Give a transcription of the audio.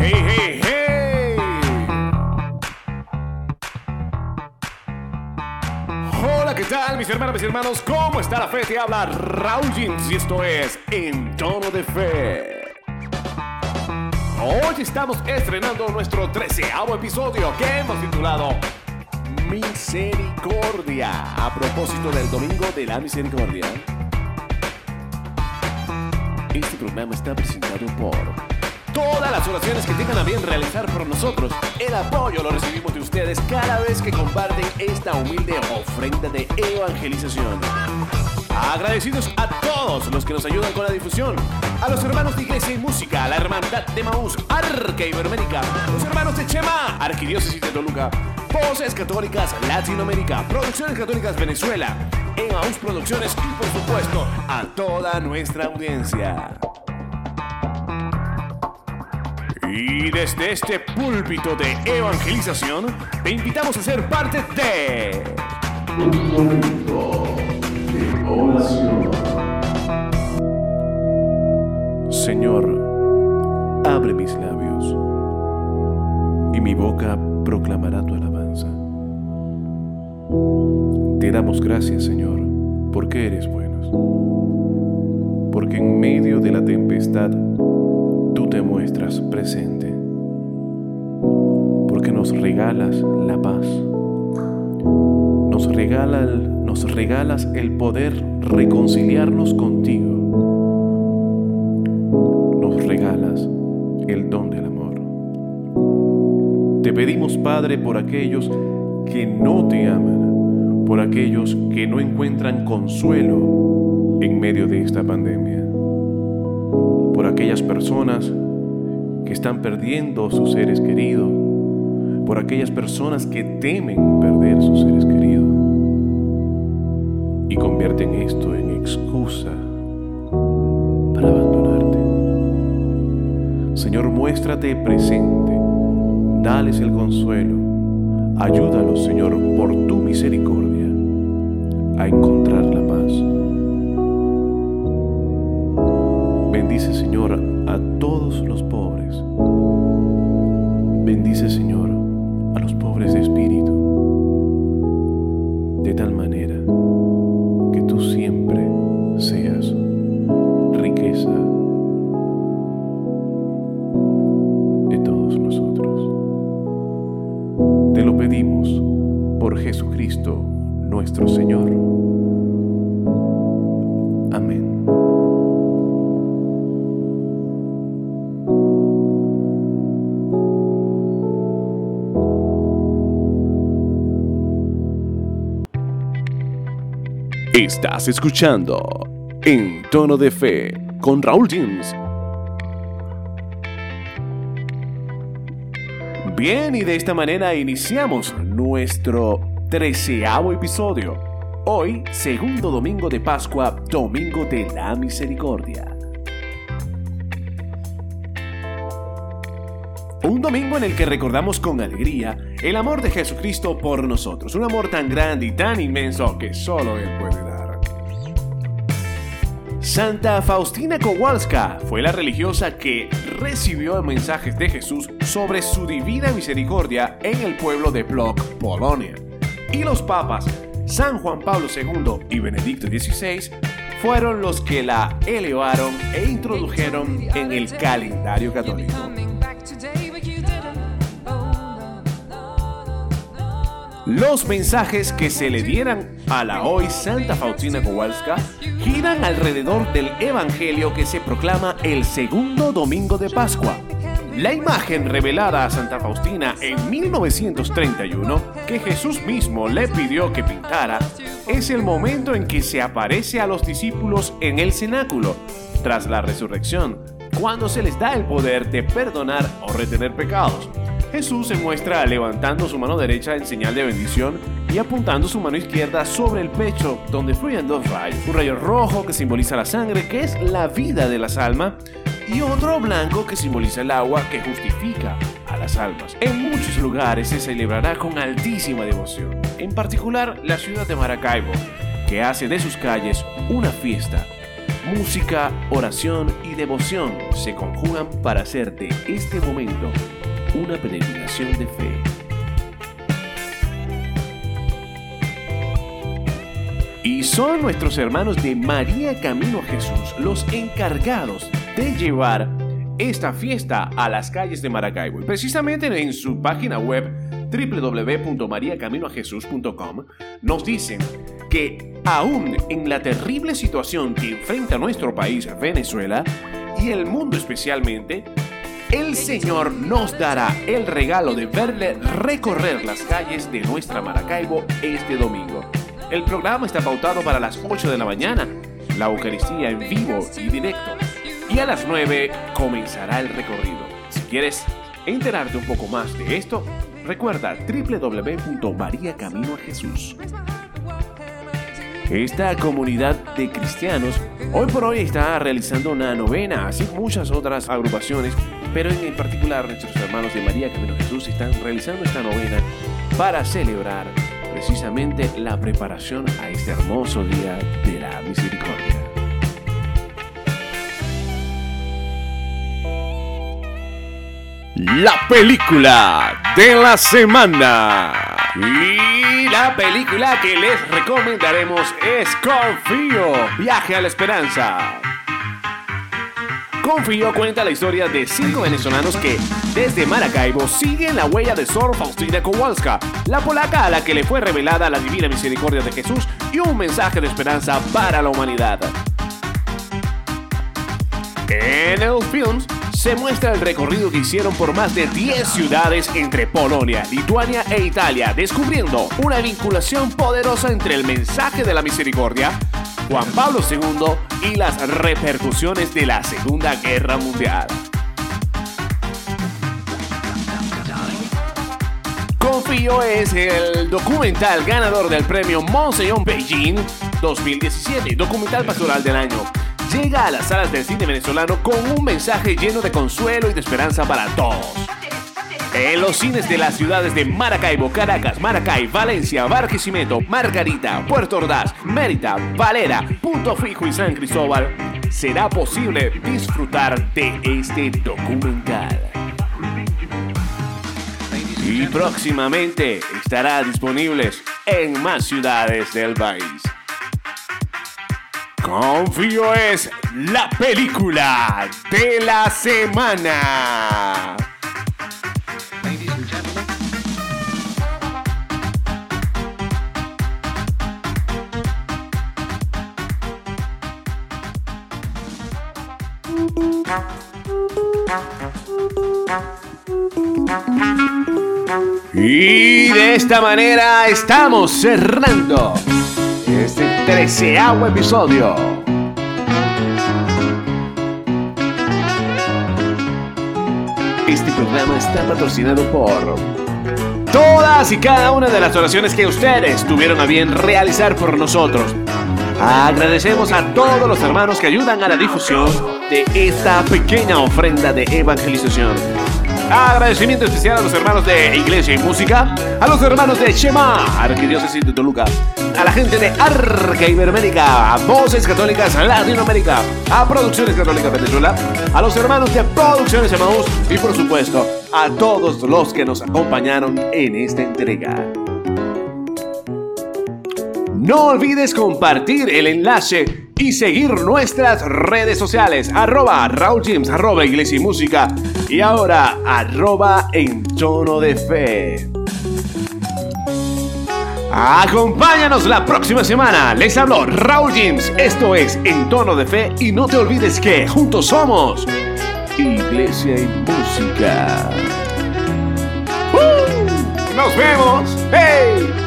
hey, hey, hey. Hola, ¿qué tal mis hermanas, mis hermanos? ¿Cómo está la fe? Te habla Raúl y esto es En Tono de Fe. Hoy estamos estrenando nuestro treceavo episodio que hemos titulado Misericordia. A propósito del Domingo de la Misericordia. Este programa está presentado por todas las oraciones que tengan a bien realizar por nosotros. El apoyo lo recibimos de ustedes cada vez que comparten esta humilde ofrenda de evangelización. Agradecidos a todos los que nos ayudan con la difusión. A los hermanos de Iglesia y Música, a la Hermandad de Maús, Arca Iberoamérica, los hermanos de Chema, Arquidiócesis de Toluca, Voces Católicas Latinoamérica, Producciones Católicas Venezuela, Emaús Producciones y por supuesto a toda nuestra audiencia. Y desde este púlpito de evangelización, te invitamos a ser parte de... Un momento de oración. Señor, abre mis labios y mi boca proclamará tu alabanza. Te damos gracias, Señor, porque eres bueno. Porque en medio de la tempestad tú te muestras presente. Nos regalas la paz. Nos, nos regalas el poder reconciliarnos contigo. Nos regalas el don del amor. Te pedimos, Padre, por aquellos que no te aman, por aquellos que no encuentran consuelo en medio de esta pandemia, por aquellas personas que están perdiendo sus seres queridos, por aquellas personas que temen perder sus seres queridos y convierten esto en excusa para abandonarte. Señor, muéstrate presente, dales el consuelo, ayúdalos, Señor, por tu misericordia, a encontrar la paz. Bendice, Señor, a todos los pobres. Señor. Amén. Estás escuchando En Tono de Fe con Raúl James. Bien, y de esta manera iniciamos nuestro treceavo episodio. Hoy, segundo domingo de Pascua, domingo de la misericordia. Un domingo en el que recordamos con alegría el amor de Jesucristo por nosotros, un amor tan grande y tan inmenso que solo Él puede dar. Santa Faustina Kowalska fue la religiosa que recibió mensajes de Jesús sobre su divina misericordia en el pueblo de Plock, Polonia. Y los papas San Juan Pablo II y Benedicto XVI fueron los que la elevaron e introdujeron en el calendario católico. Los mensajes que se le dieran a la hoy Santa Faustina Kowalska giran alrededor del Evangelio que se proclama el segundo domingo de Pascua. La imagen revelada a Santa Faustina en 1931, que Jesús mismo le pidió que pintara, es el momento en que se aparece a los discípulos en el cenáculo, tras la resurrección, cuando se les da el poder de perdonar o retener pecados. Jesús se muestra levantando su mano derecha en señal de bendición y apuntando su mano izquierda sobre el pecho, donde fluyen dos rayos. Un rayo rojo que simboliza la sangre, que es la vida de las almas, y otro blanco que simboliza el agua, que justifica a las almas. En muchos lugares se celebrará con altísima devoción, en particular la ciudad de Maracaibo, que hace de sus calles una fiesta Música, oración y devoción se conjugan para hacer de este momento una peregrinación de fe. Y son nuestros hermanos de María Camino a Jesús los encargados de llevar esta fiesta a las calles de Maracaibo. Y precisamente en su página web www.mariacaminoajesus.com nos dicen que aún en la terrible situación que enfrenta nuestro país, Venezuela, y el mundo especialmente, el Señor nos dará el regalo de verle recorrer las calles de nuestra Maracaibo este domingo. El programa está pautado para las 8 de la mañana, la Eucaristía en vivo y directo, y a las 9 comenzará el recorrido. Si quieres enterarte un poco más de esto, recuerda www.mariacaminoajesús. Esta comunidad de cristianos hoy por hoy está realizando una novena, así muchas otras agrupaciones, pero en particular nuestros hermanos de María Camino Jesús están realizando esta novena para celebrar precisamente la preparación a este hermoso día de la misericordia. La película de la semana. Y la película que les recomendaremos es Confío, Viaje a la Esperanza. Confío cuenta la historia de cinco venezolanos que, desde Maracaibo, siguen la huella de Sor Faustina Kowalska, la polaca a la que le fue revelada la divina misericordia de Jesús y un mensaje de esperanza para la humanidad. En el film se muestra el recorrido que hicieron por más de 10 ciudades entre Polonia, Lituania e Italia, descubriendo una vinculación poderosa entre el mensaje de la misericordia, Juan Pablo II y las repercusiones de la Segunda Guerra Mundial. Confío es el documental ganador del premio Monseñor Beijing 2017, documental pastoral del año llega a las salas del cine venezolano con un mensaje lleno de consuelo y de esperanza para todos. En los cines de las ciudades de Maracaibo, Caracas, Maracay, Valencia, Barquisimeto, Margarita, Puerto Ordaz, Mérida, Valera, Punto Fijo y San Cristóbal, será posible disfrutar de este documental. Y próximamente estará disponible en más ciudades del país. Confío es la película de la semana. Y de esta manera estamos cerrando treceavo episodio. Este programa está patrocinado por todas y cada una de las oraciones que ustedes tuvieron a bien realizar por nosotros. Agradecemos a todos los hermanos que ayudan a la difusión de esta pequeña ofrenda de evangelización. Agradecimiento especial a los hermanos de Iglesia y Música, a los hermanos de Shema, Arquidiócesis de Toluca, a la gente de Arca Iberoamérica, a Voces Católicas Latinoamérica, a Producciones Católicas Venezuela, a los hermanos de Producciones Emaús y por supuesto a todos los que nos acompañaron en esta entrega. No olvides compartir el enlace y seguir nuestras redes sociales, arroba Raúl James, arroba Iglesia y Música y ahora arroba en tono de fe. Acompáñanos la próxima semana. Les habló Raúl James. Esto es En Tono de Fe y no te olvides que juntos somos Iglesia y Música. ¡Uh! ¡Nos vemos! ¡Hey!